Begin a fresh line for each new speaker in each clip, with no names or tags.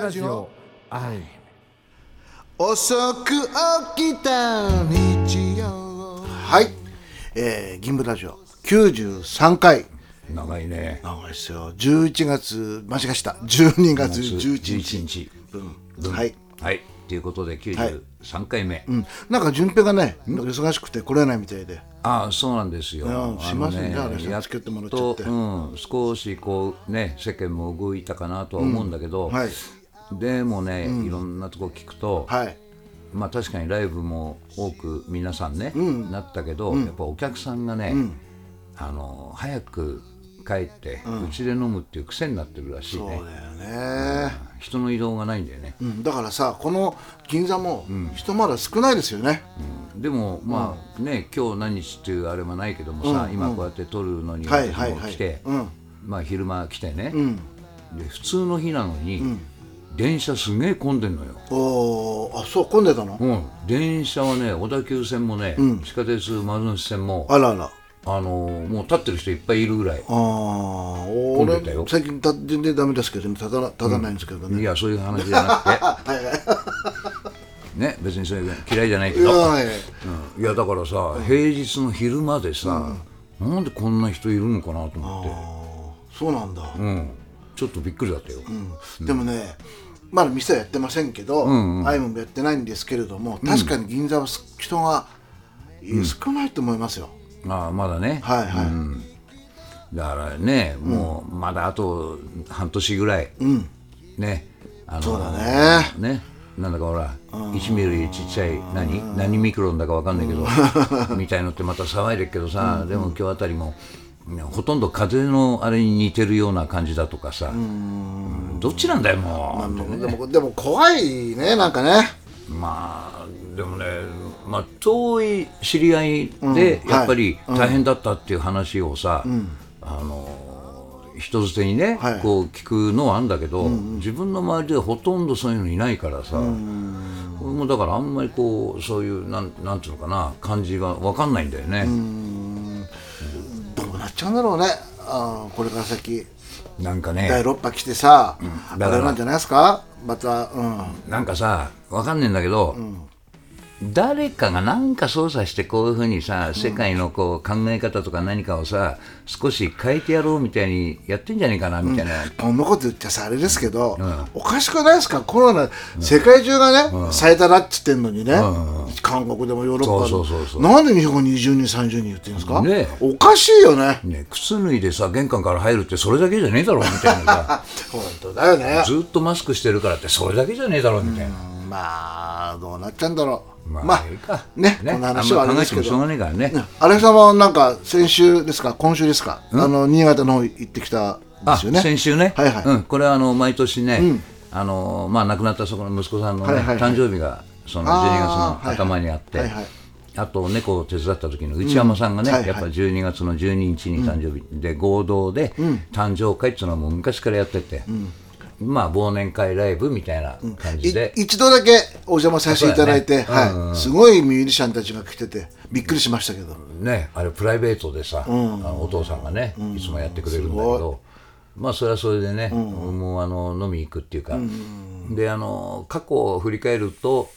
ラジオ。愛
遅く起きた日曜。はい、えー、銀ブラジオ。93回。
長いね。
長いですよ。11月間違えした12月11日。
日。
分はい、
はい。ということで93回目、
うん、なんか順平がね忙しくて来れないみたいで。
ああそうなんですよ。
うん。すいませんね
あ
れ。さ
やっと、
って。
うん、少しこうね世間も動いたかなとは思うんだけど、
はい
でもね、いろんなとこ聞くと、
はい。
まあ確かにライブも多く皆さんね、なったけど、やっぱお客さんがね、あの早く帰ってうち、で飲むっていう癖になってるらしいね。
そうだよね、
人の移動がないんだよね、
うん、だからさこの銀座も人まだ少ないですよね、
でもまあね今日何日っていうあれもないけどもさ、今こうやって撮るのに
はい
私も来て、
うん。
まあ昼間来てね、で普通の日なのに、電車すげえ混んでんのよ、
おーあそう混んでたの、
うん、電車はね小田急線もね、地下鉄丸ノ内線も
あらあら。
あのもう立ってる人いっぱいいるぐらい、
ああ
混んでたよ。
俺最近た全然ダメですけど立たな立たないんですけどね、
いやそういう話じゃなくて。ね別にそういう嫌いじゃないけど、
はい。
うん。いやだからさ、平日の昼間でさ、なんでこんな人いるのかなと思って、
そうなんだ、
うん、ちょっとびっくりだったよ、
でもねまだ店はやってませんけど、アイムもやってないんですけれども確かに銀座はす人が少ないと思いますよ、
ああまだね、
はいはい、
だからねもうまだあと半年ぐらい、ね。あの
そうだね。
ね。なんだかほら、1ミリちっちゃい何？何ミクロンだかわかんないけど、みたいのってまた騒いでるけどさ、でも今日あたりもほとんど風邪のあれに似てるような感じだとかさ、どっちなんだよもう、
でもでも怖いねなんかね。
まあでもね、まあ、遠い知り合いで
うん
やっぱり大変だったっていう話をさ、あの人づてにね、
はい。
こう聞くのはあるんだけど、自分の周りではほとんどそういうのいないからさ、俺もだからあんまりこうそういうなんなんていうのかな感じが分かんないんだよね。
っちゃうんだろうね。あーこれから先。
なんかね。
第6波来てさ、
だから
あれなんじゃないですか？またうん。
なんかさ分かんねえんだけど、誰かが何か操作してこういうふうにさ世界のこう考え方とか何かをさ少し変えてやろうみたいにやってんじゃねえかなみたいな、
こん。なこと言っちゃさあれですけど、おかしくないですか？コロナ、世界中がね、最多だっつってんのにね、韓国でもヨーロッパでも
そうそうそうそう。
なんで日本20人30人言ってるんですか、
ね
おかしいよね。
ね、靴脱いでさ玄関から入るってそれだけじゃねえだろみたいなさ。
本当だよね。
ずっとマスクしてるからってそれだけじゃねえだろみたいな、
まあどうなっちゃうんだろう
まあ、
まあ
いいか
ね。こ話はあれですけど。
んま考えてもしょうがねえからね、
荒井さんはなんか先週ですか？今週ですかあの新潟の方行ってきたんで
あ
すよね。
先週ね、
はいはい。
うん、これはあの毎年ね、あのまあ、亡くなったそこの息子さんの、ね
はいはいはい。
誕生日がその12
あー
月の頭にあって、
はいはい。はい
あと猫を手伝った時の内山さんがね、
うん。はいはい。
やっぱ12月の12日に誕生日で合同で誕生会っていうのはもう昔からやってて、まあ忘年会ライブみたいな感じで、
い一度だけお邪魔させていただいて、はい、すごいミュージシャンたちが来ててびっくりしましたけど。
ね、あれプライベートでさ、あのお父さんがね、いつもやってくれるんだけど、まあそれはそれでね、もうあの飲み行くっていうか、であの過去を振り返ると、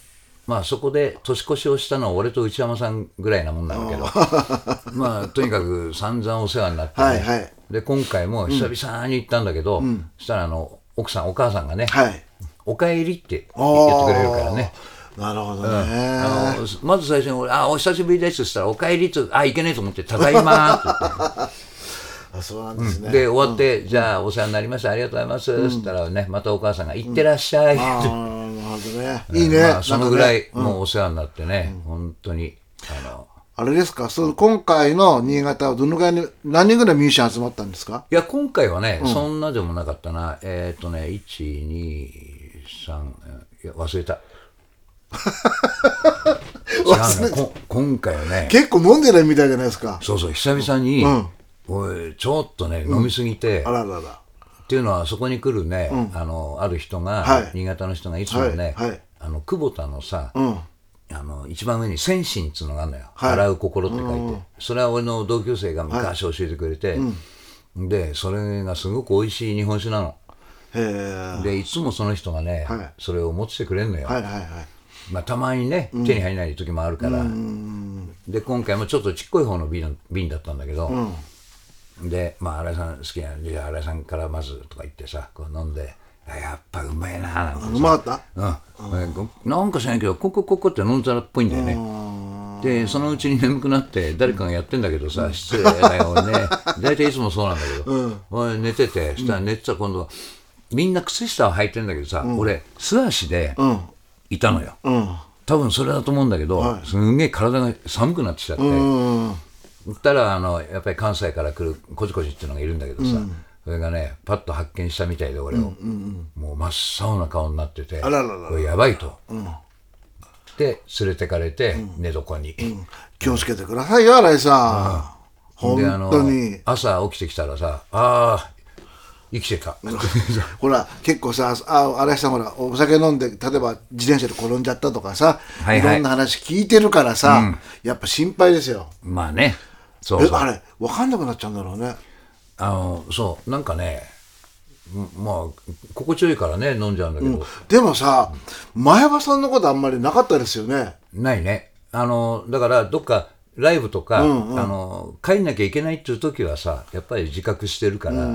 まあそこで年越しをしたのは俺と内山さんぐらいなもんなんだけど、まあとにかく散々お世話になって、ね。
はいはい。
で今回も久々に行ったんだけど、そしたらあの奥さんお母さんがね、
はい。
おかえりって言ってくれるからね。
なるほどね、
あのまず最初に俺「あお久しぶりです」って言ったら「おかえり」って「あいけねえと思って「ただいま」って言って。
あそうなんですね、
で終わって、じゃあお世話になりましたありがとうございます」っつったらねまたお母さんが「行ってらっしゃい」って、
ああなるほどね。いいね、
まあ、そのぐらいもうお世話になってね、本当にあの
あれですか？その今回の新潟はどのぐらいに何人ぐらいミュージシャン集まったんですか？
いや今回はね、そんなでもなかったな。えっ、とね123いや 忘れた。違うね。こ今回はね
結構飲んでないみたいじゃないですか。
そうそう久々に、
ん。
おいちょっとね飲みすぎて、
あららら。
っていうのはそこに来るね、あのある人が、
はい。
新潟の人がいつもね、
はい。はい。
あの久保田のさ、
うん
あの一番上に「先心」っつうのがあるのよ「
はい。
洗う心」って書いて、それは俺の同級生が昔教えてくれて、でそれがすごく美味しい日本酒なの。でいつもその人がね、
はい。
それを持っててくれるのよ、
はいはいはい。
まあ、たまにね手に入らない時もあるから、で今回もちょっとちっこい方の瓶瓶だったんだけど、で、まあ、新井さん好きなんで新井さんからまずとか言ってさこう飲んであやっぱうまいな
うまかった？
うん、なんか知らないけどコクコクって飲んだらっぽいんだよね。でそのうちに眠くなって誰かがやってんだけどさ失礼だよね。大体いつもそうなんだけど、俺寝ててしたら寝てたら今度みんな靴下を履いてんだけどさ、俺素足でいたのよ、
うん。
多分それだと思うんだけど、すんげえ体が寒くなってきちゃって、
うん
たらあのやっぱり関西から来るこじこじっていうのがいるんだけどさ、それがねパッと発見したみたいで俺を、もう真っ青な顔になってて
あらららら。
これやばいと、で連れてかれて寝床に、
気をつけてくださいよ新井さん。本当に。
朝起きてきたらさああ生きてた。
ほら結構さあ新井さんほらお酒飲んで例えば自転車で転んじゃったとかさ、
はいはい。
いろんな話聞いてるからさ、やっぱ心配ですよ。
まあね。そうそう。
えあれ分かんなくなっちゃうんだろうね
あのそうなんかねんまあ心地よいからね飲んじゃうんだけど、
でもさ前場さんのことあんまりなかったですよね。
ないね。あのだからどっかライブとか、あの帰んなきゃいけないっていう時はさやっぱり自覚してるから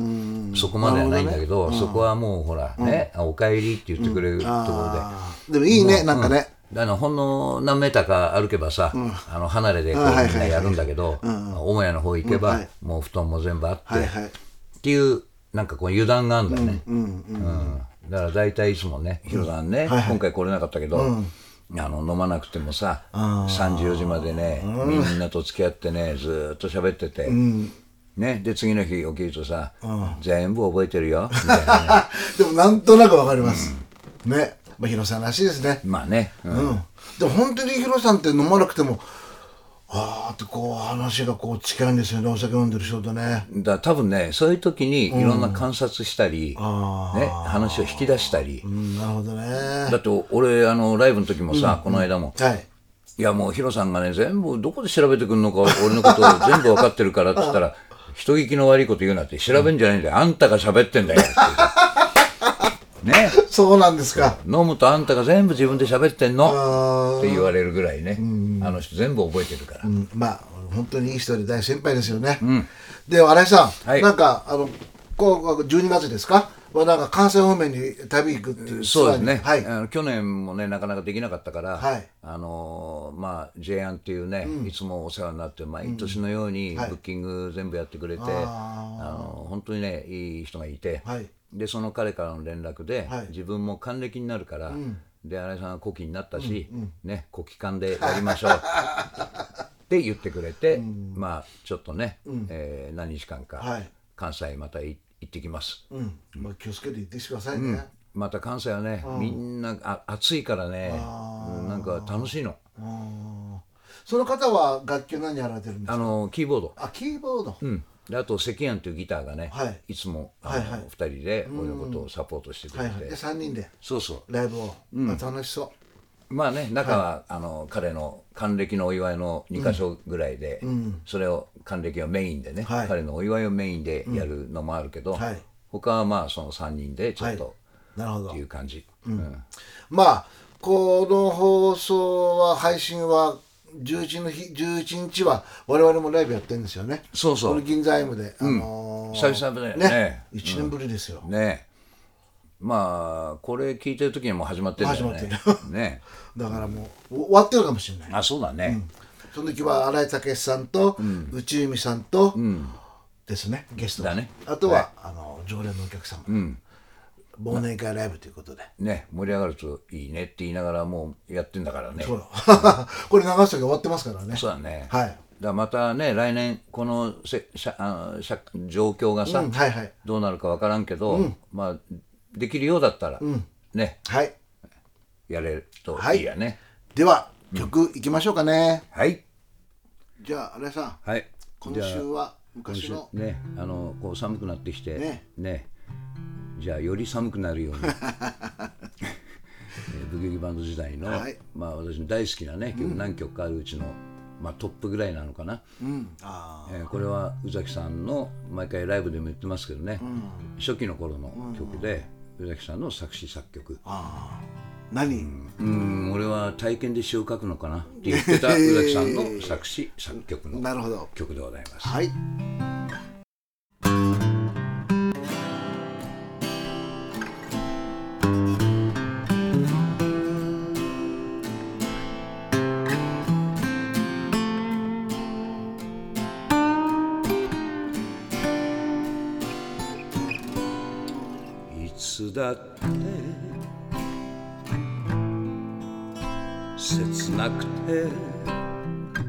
そこまではないんだけどそこはもうほら、ねあおかえりって言ってくれるところで。
でもいいねなんかね、
あのほんの何メーターか歩けばさ、あの離れでこうみんなやるんだけど、母屋の方行けば、
はい。
もう布団も全部あって、
はいはい。
っていうなんかこう油断があるんだよね、うんだから大体いつもねヒロさんね、今回来れなかったけど、あの飲まなくてもさ34時までね、みんなと付き合ってねずーっと喋ってて、ね、で次の日起きるとさ、全部覚えてるよみたいなね。
でもなんとなくわかります、ねまあヒロさんらしいですね。
まあね、うん。
うん、でも本当にヒロさんって飲まなくてもあーってこう話がこう近いんですよね。お酒飲んでる人とね。
だ多分ねそういう時にいろんな観察したり、ね、話を引き出したり、
うんなるほどね。
だって俺あのライブの時もさ、この間も、
はい。
いやもうヒロさんがね全部どこで調べてくるのか俺のことを全部分かってるからって言ったら 人聞きの悪いこと言うなって調べんじゃないんだよ、あんたが喋ってんだよってね。
そうなんですか。
飲むとあんたが全部自分で喋ってんの？
あ
って言われるぐらいね、あの人全部覚えてるから、
ーうん。まあ本当にいい人で大先輩ですよね、で新井さん、
はい。
なんかあのこう12月ですか？はなんか関西方面に旅行くっていう
そうですね、
はい。
あの去年もねなかなかできなかったから、
はい。
あのーまあ J アンっていうね、いつもお世話になって毎年のようにブ
はい。
ッキング全部やってくれて、
あ
あの本当にねいい人がいて、
はい
でその彼からの連絡で、
はい。
自分も還暦になるから、で新井さんが古希になったし、ね古希館でやりましょう。って言ってくれて、まあちょっとね、えー何日間か、
はい。
関西またい行ってきます。
うん。まあ、気をつけて行ってきてくださいね、
また関西はね、みんなあ暑いからね、うんなんか楽しいの。
うんその方は楽器を何やられてるんですか？
あのキーボード、
あキーボード、
うん、であと赤庵というギターがね、
はい。
い、つもあの、
はいはい。
2人で俺のことをサポートしてくれて、
はいはい、で3人で
そうそ
ライブを、あ楽しそう。
まあね中は、あの彼の還暦のお祝いの2か所ぐらいで、それを還暦をメインでね、
はい。
彼のお祝いをメインでやるのもあるけど、
はい。
他はまあその3人でちょっと、
なるほど。
っていう感じ、うん。
まあこの放送は配信は11の日11日は我々もライブやってるんですよね。
そうそう。
この銀座 M で、あのー
久々だよね。
1年ぶりですよ、
ね。まあこれ聞いてる時にはもう始まってるんだよね。
始まって
ね。
だからもう終わってるかもしれない。
あそうだね、
その時は新井武さんと、内海さんと、ですねゲスト
だね。
あとは、あの常連のお客様、忘年会ライブということで。
ね盛り上がるといいねって言いながらもうやってんだからね。
そう。これ流す時終わってますからね。
そうだね。
はい。
だまたね来年このせしゃあのしゃ状況がさ、
うんはいはい。
どうなるかわからんけど、まあできるようだったら、ね。
はい。
やれると
はい
いいやね。
では曲いきましょうかね、
はい。
じゃあ新井さん。
はい。
今週は
今週
昔の
ねあのこう寒くなってきて
ね。
ねじゃあより寒くなるように。えーブギウギバンド時代の、
はい。
まあ私の大好きなね曲何曲かあるうちの、まあ、トップぐらいなのかな、
うん。あ
えーこれは宇崎さんの毎回ライブでも言ってますけどね、初期の頃の曲で、宇崎さんの作詞作曲。
何、
うん。俺は体験で詩を書くのかなって言ってた宇崎さんの作詞作曲の 曲でございます。
はい
いなく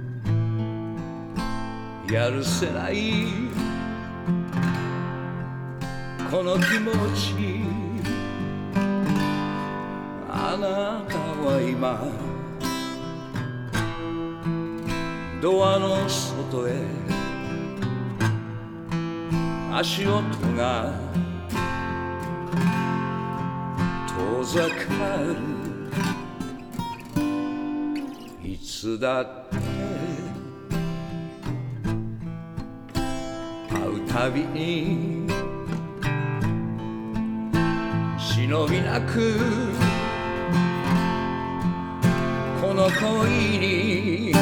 てやるせないこの気持ちあなたは今ドアの外へ足音が遠ざかる。つだって会うたびに忍びなくこの恋に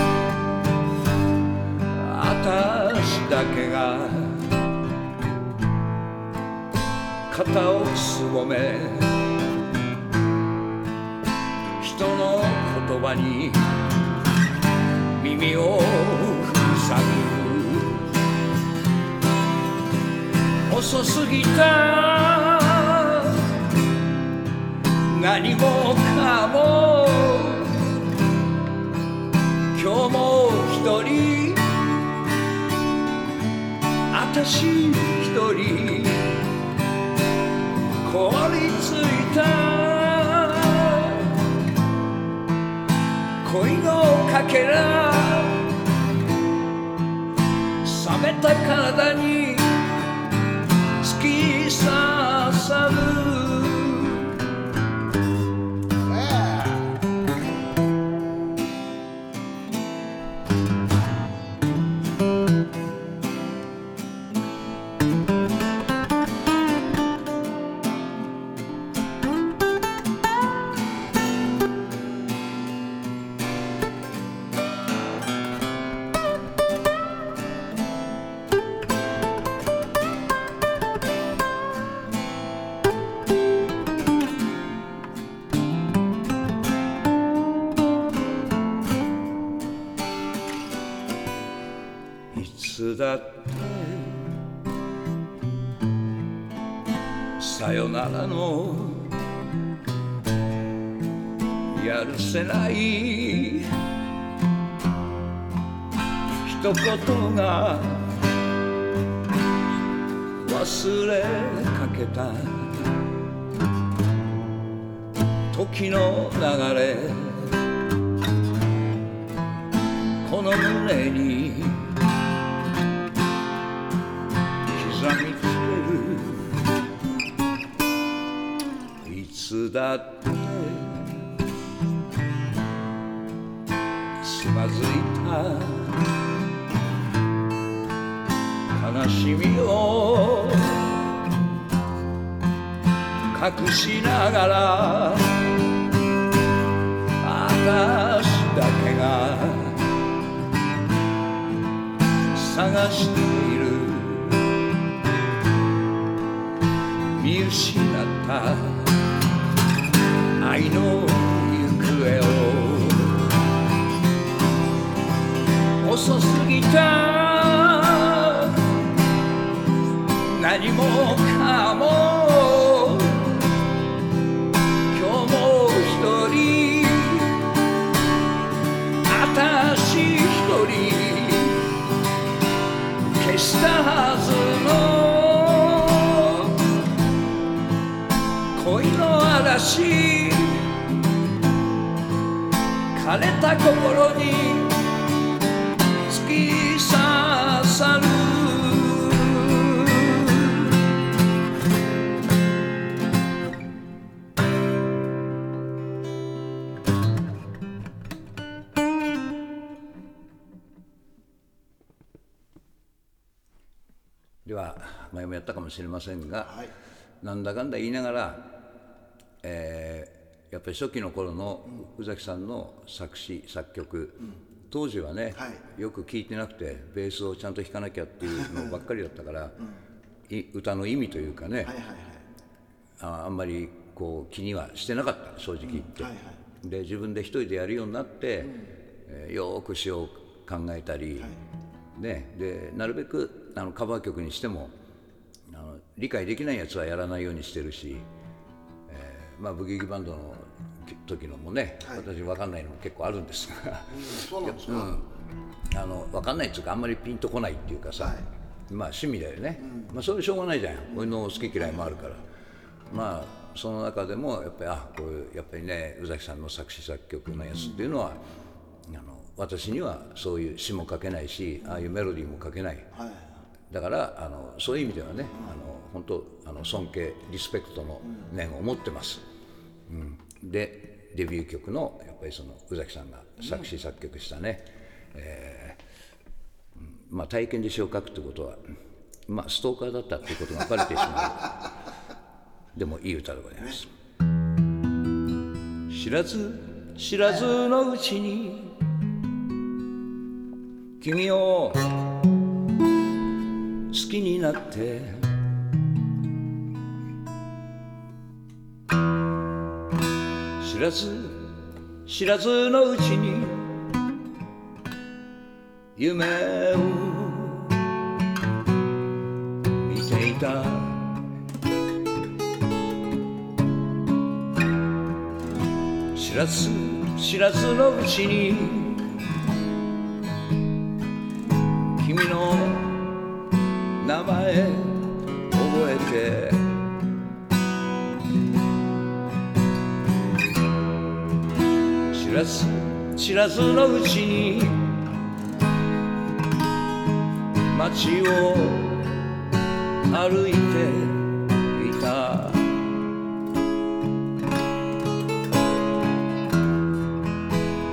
私だけが肩をすぼめ人の言葉に耳を塞ぐ遅すぎた何もかも今日も一人私一人凍りついた恋のかけら 冷めた体に突き刺 忘れかけた時の流れ。この胸に刻みつける。いつだってつまずいた悲しみを隠しながら私だけが探している見失った愛の行方を。遅すぎた。何もかも今日も一人私一人消したはずの恋の嵐枯れた心にったかもしれませんが、
はい。
なんだかんだ言いながら、えーやっぱり初期の頃の宇崎さんの作詞作曲、当時はね、
はい。
よく聴いてなくてベースをちゃんと弾かなきゃっていうのばっかりだったから、い歌の意味というかね、
はいはいはい。
ああんまりこう気にはしてなかった正直言って、
はいは
で自分で一人でやるようになって、えーよーく詩を考えたり、ね、でなるべくあのカバー曲にしても理解できないやつはやらないようにしてるし、えーまあ、ブギウギバンドの時のもね、私分かんないのも結構あるんですが。
そうなんですか、
あの分かんないっていうかあんまりピンとこないっていうかさ、まあ趣味だよね、まあそれしょうがないじゃん。俺の好き嫌いもあるから。まあその中でもやっぱりあこういうやっぱりね宇崎さんの作詞作曲のやつっていうのは、あの私にはそういう詩も書けないしああいうメロディーも書けない、
はい。
だからあのそういう意味ではね、あの本当あの尊敬リスペクトの念を持ってます、うん、でデビュー曲のやっぱりその宇崎さんが作詞作曲したね、えーまあ、体験で詩を書くってことは、まあ、ストーカーだったっていうことがバレてしまう。でもいい歌でございます。知らず知らずのうちに君を好きになってらず知らずのうちに夢を見ていた。知らず知らずのうちに君のらず知らずのうちに街を歩いていた。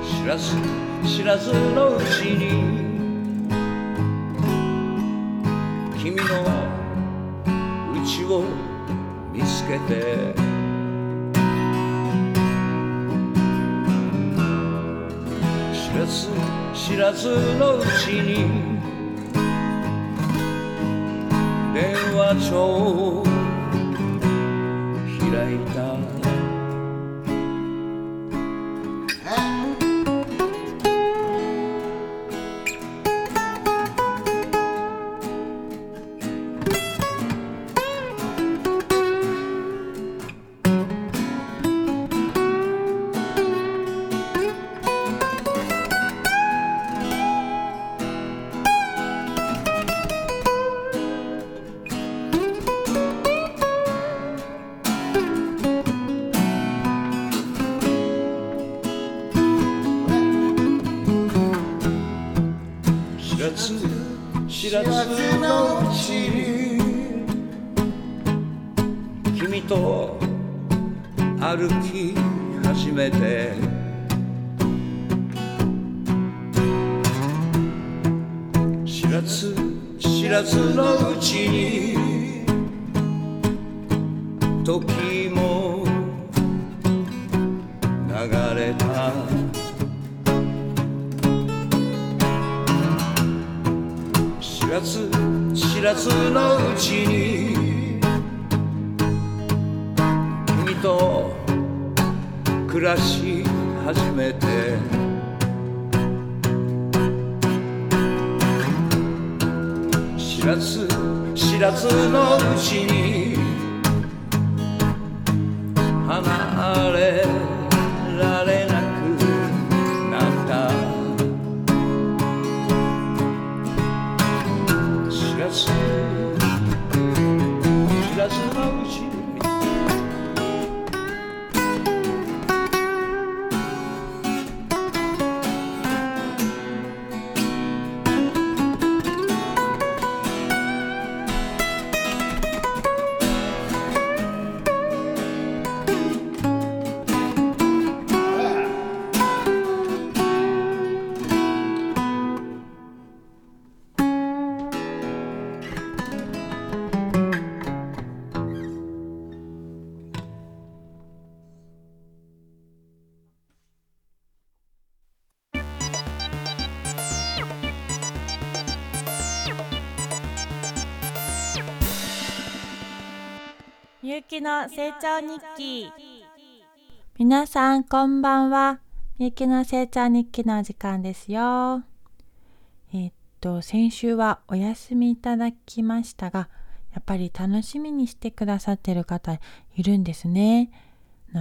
知らず知らずのうちに君の家を見つけて。知らず知らずのうちに電話帳を開いた。らず知らずのうちに君と歩き始めて。知らず知らずのうちに時らずのうちに君と暮らし始めて知らず知らずのうちにの
成長日記。皆さんこんばんは。みゆきの成長日記の時間ですよ。え、っと先週はお休みいただきましたがやっぱり楽しみにしてくださってる方いるんですね。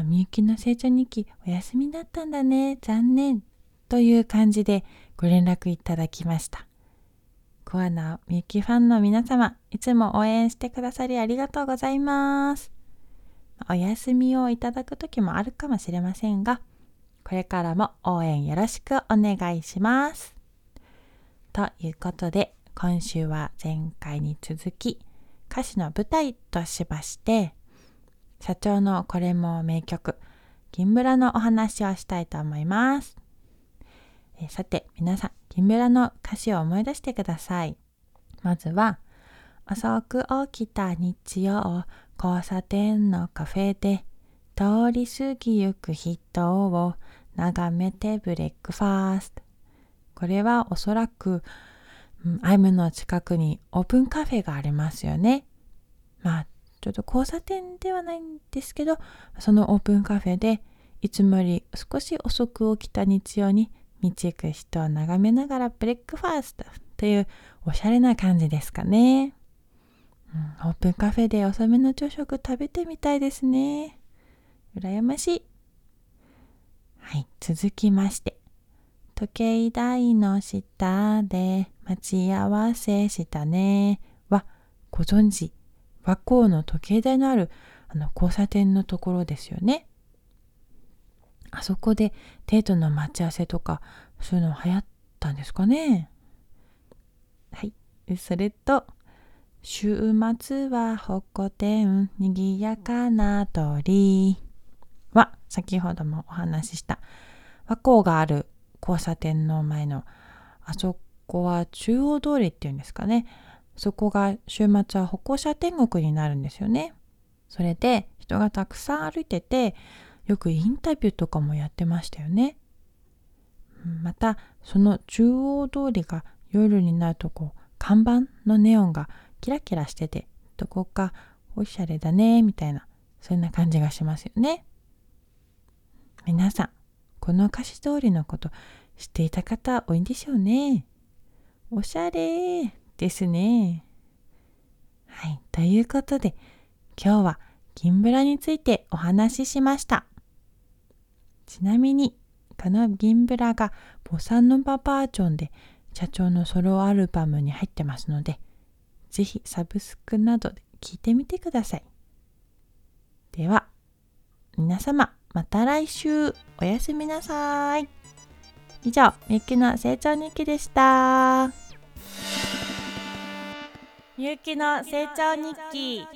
みゆきの成長日記お休みだったんだね。残念。という感じでご連絡いただきました。コアなみゆきファンの皆様、いつも応援してくださりありがとうございます。お休みをいただく時もあるかもしれませんが、これからも応援よろしくお願いします。ということで、今週は前回に続き、歌詞の舞台としまして、社長のこれも名曲、銀ブラのお話をしたいと思います。えさて、皆さん、木村の歌詞を思い出してください。まずは、遅く起きた日曜、交差点のカフェで、通り過ぎゆく人を眺めてブレックファースト。これはおそらく、うん、アイムの近くにオープンカフェがありますよね。まあ、ちょっと交差点ではないんですけど、そのオープンカフェで、いつもより少し遅く起きた日曜に道行く人を眺めながらブレックファーストというおしゃれな感じですかね。オープンカフェで遅めの朝食食べてみたいですね。羨ましい。はい、続きまして。時計台の下で待ち合わせしたねはご存知和光の時計台のあるあの交差点のところですよね。あそこでデートの待ち合わせとかそういうの流行ったんですかねはいそれと週末はホコ天にぎやかな通りは先ほどもお話しした。和光がある交差点の前のあそこは中央通りっていうんですかね。そこが週末は歩行者天国になるんですよね。それで人がたくさん歩いててよくインタビューとかもやってましたよね。またその中央通りが夜になるとこう看板のネオンがキラキラしててどこかおしゃれだねみたいなそんな感じがしますよね。皆さんこの歌詞通りのこと知っていた方多いんでしょうね。おしゃれですね。はい。ということで今日は銀ブラについてお話ししました。ちなみに、この銀ブラがボサノババージョンで社長のソロアルバムに入ってますので、ぜひサブスクなどで聞いてみてください。では、皆様、また来週、おやすみなさい。以上、みゆきの成長日記でした。みゆきの成長日記。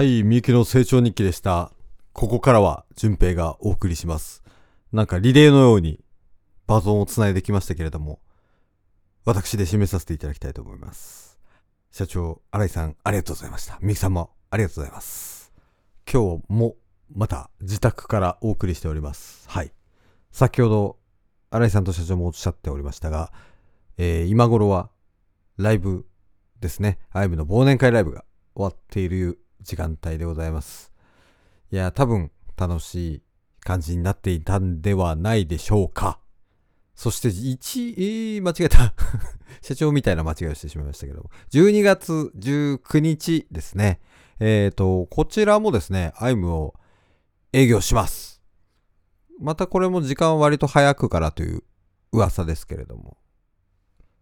はい、みゆきの成長日記でした。ここからは、淳平がお送りします。なんかリレーのように、バトンをつないできましたけれども、私で締めさせていただきたいと思います。社長、新井さん、ありがとうございました。みゆきさんも、ありがとうございます。今日も、また、自宅からお送りしております。はい。先ほど、新井さんと社長もおっしゃっておりましたが、えー、今頃は、ライブですね。アイムの忘年会ライブが終わっている時間帯でございます。いや、多分楽しい感じになっていたんではないでしょうか。そして1、えー、間違えた。社長みたいな間違いをしてしまいましたけども、12月19日ですね。えっ、ー、と、こちらもですね、アイムを営業します。またこれも時間割と早くからという噂ですけれども。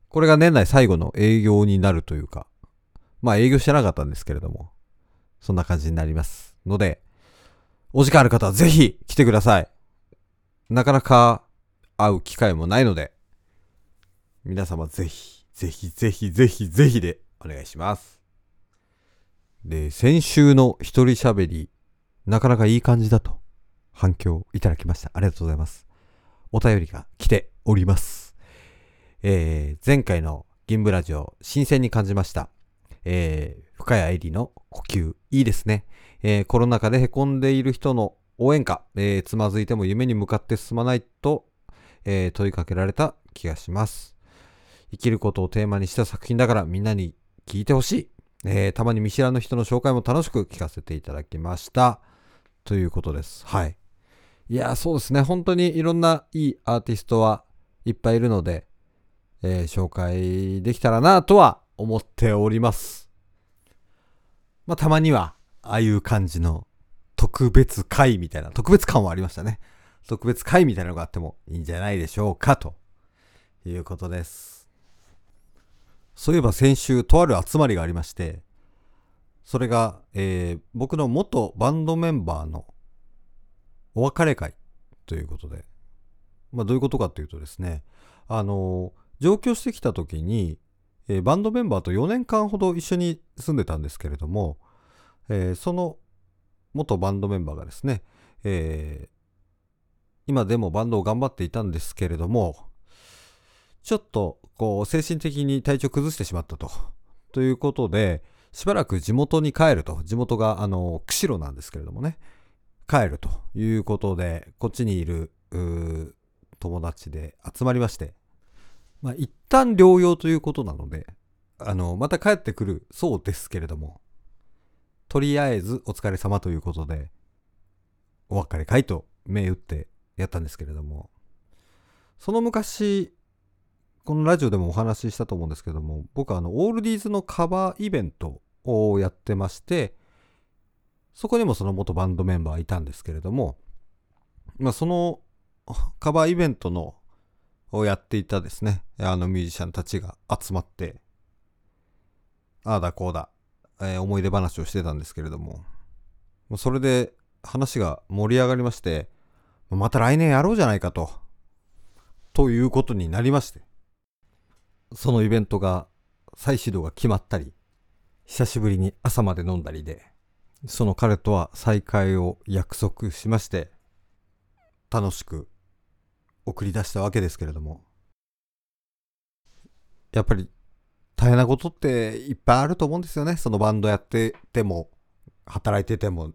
これが年内最後の営業になるというか、まあ営業してなかったんですけれども、そんな感じになります。ので、お時間ある方はぜひ来てください。なかなか会う機会もないので、皆様ぜひ、ぜひぜひぜひぜひでお願いします。で、先週の一人喋り、なかなかいい感じだと反響いただきました。ありがとうございます。お便りが来ております。えー、前回の銀ブラジオ、新鮮に感じました。えー、深谷絵里の呼吸、いいですね。えー、コロナ禍で凹んでいる人の応援歌、えー、つまずいても夢に向かって進まないと、えー、問いかけられた気がします。生きることをテーマにした作品だからみんなに聞いてほしい。えー、たまに見知らぬ人の紹介も楽しく聞かせていただきました。ということです。はい。いや、そうですね。本当にいろんないいアーティストはいっぱいいるので、えー、紹介できたらなとは思っております。まあ、たまには、ああいう感じの特別会みたいな、特別感はありましたね。特別会みたいなのがあってもいいんじゃないでしょうか、ということです。そういえば先週、とある集まりがありまして、それが、えー、僕の元バンドメンバーのお別れ会ということで、まあ、どういうことかというとですね、あの上京してきた時に、えー、バンドメンバーと4年間ほど一緒に住んでたんですけれども、えー、その元バンドメンバーがですね、えー、今でもバンドを頑張っていたんですけれども、ちょっとこう精神的に体調崩してしまったと。ということで、しばらく地元に帰ると。地元があの、釧路なんですけれどもね。帰るということで、こっちにいる友達で集まりまして、まあ、一旦療養ということなので、あの、また帰ってくるそうですけれども、とりあえずお疲れ様ということで、お別れ会と銘打ってやったんですけれども、その昔、このラジオでもお話ししたと思うんですけども、僕はあの、オールディーズのカバーイベントをやってまして、そこにもその元バンドメンバーいたんですけれども、まあ、そのカバーイベントのをやっていたですね、あのミュージシャンたちが集まって、ああだこうだ、えー、思い出話をしてたんですけれども、もうそれで話が盛り上がりまして、また来年やろうじゃないかと、ということになりまして、そのイベントが再始動が決まったり、久しぶりに朝まで飲んだりで、その彼とは再会を約束しまして、楽しく送り出したわけですけれども、やっぱり大変なことっていっぱいあると思うんですよね。そのバンドやってても、働いてても。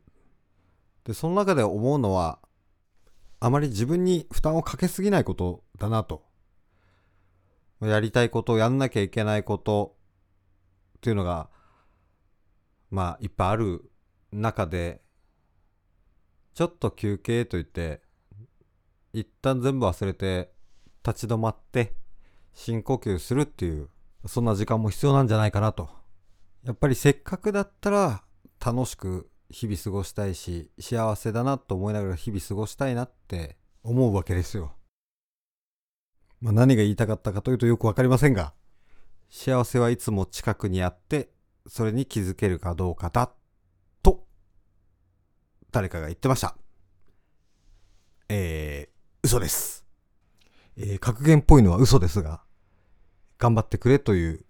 で、その中で思うのは、あまり自分に負担をかけすぎないことだなと。やりたいこと、やんなきゃいけないことっていうのが、まあ、いっぱいある中で、ちょっと休憩といって、一旦全部忘れて立ち止まって深呼吸するっていうそんな時間も必要なんじゃないかなとやっぱりせっかくだったら楽しく日々過ごしたいし幸せだなと思いながら日々過ごしたいなって思うわけですよ。まあ、何が言いたかったかというとよくわかりませんが幸せはいつも近くにあってそれに気づけるかどうかだと誰かが言ってました。えー、嘘です。えー、格言っぽいのは嘘ですが、頑張ってくれという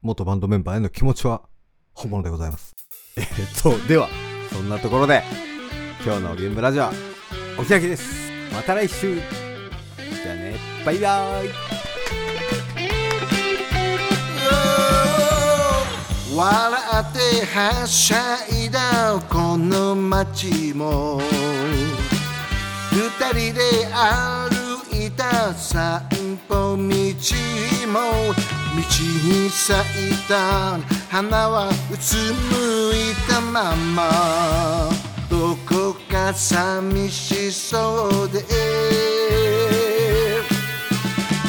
元バンドメンバーへの気持ちは本物でございます。えー、っと、では、そんなところで、今日のゲームラジオはお開きです。また来週じゃあね、バイバーイ
笑ってはしゃいだこの街も二人で歩いた散歩道も道に咲いた花はうつむいたまま。どこか寂しそうで。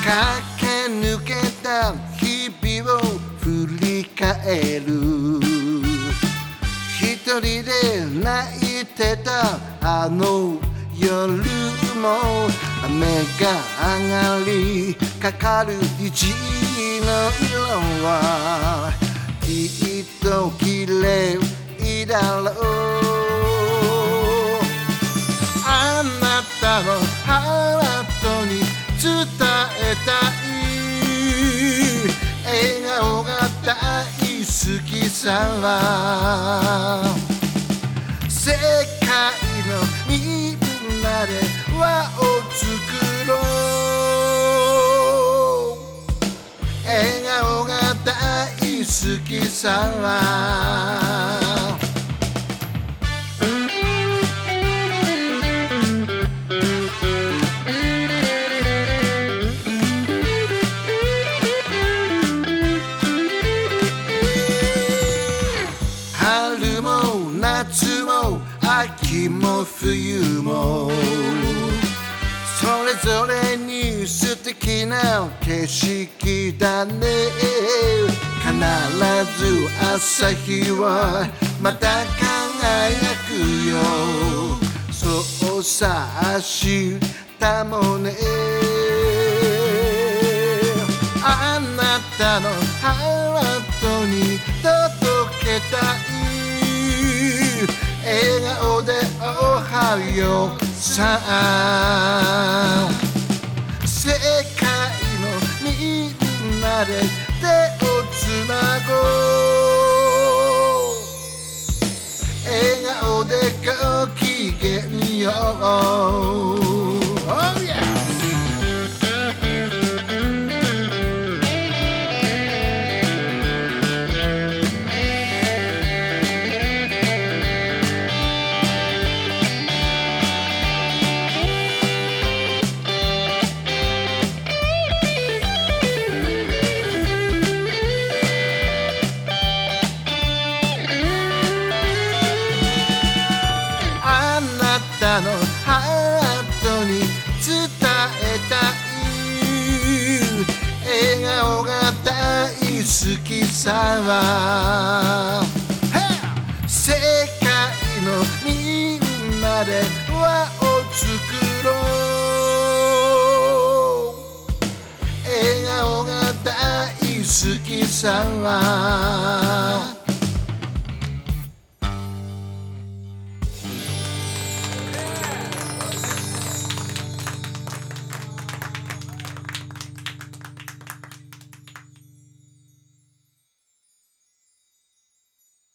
駆け抜けた日々を振り返る。一人で泣いてたあの夜も雨が上がりかかる虹の色はきっと綺麗だろうあなたのハートに伝えたい笑顔が大好きさは世界なで輪を作ろう笑顔が大好きさ。冬もそれぞれに素敵な景色だね。必ず朝日はまた輝くよ。そうさ明日もね。あなたのハートに届けたい。笑顔でおはようさ世界のみんなで手をつなごう。笑顔でごきげんよう。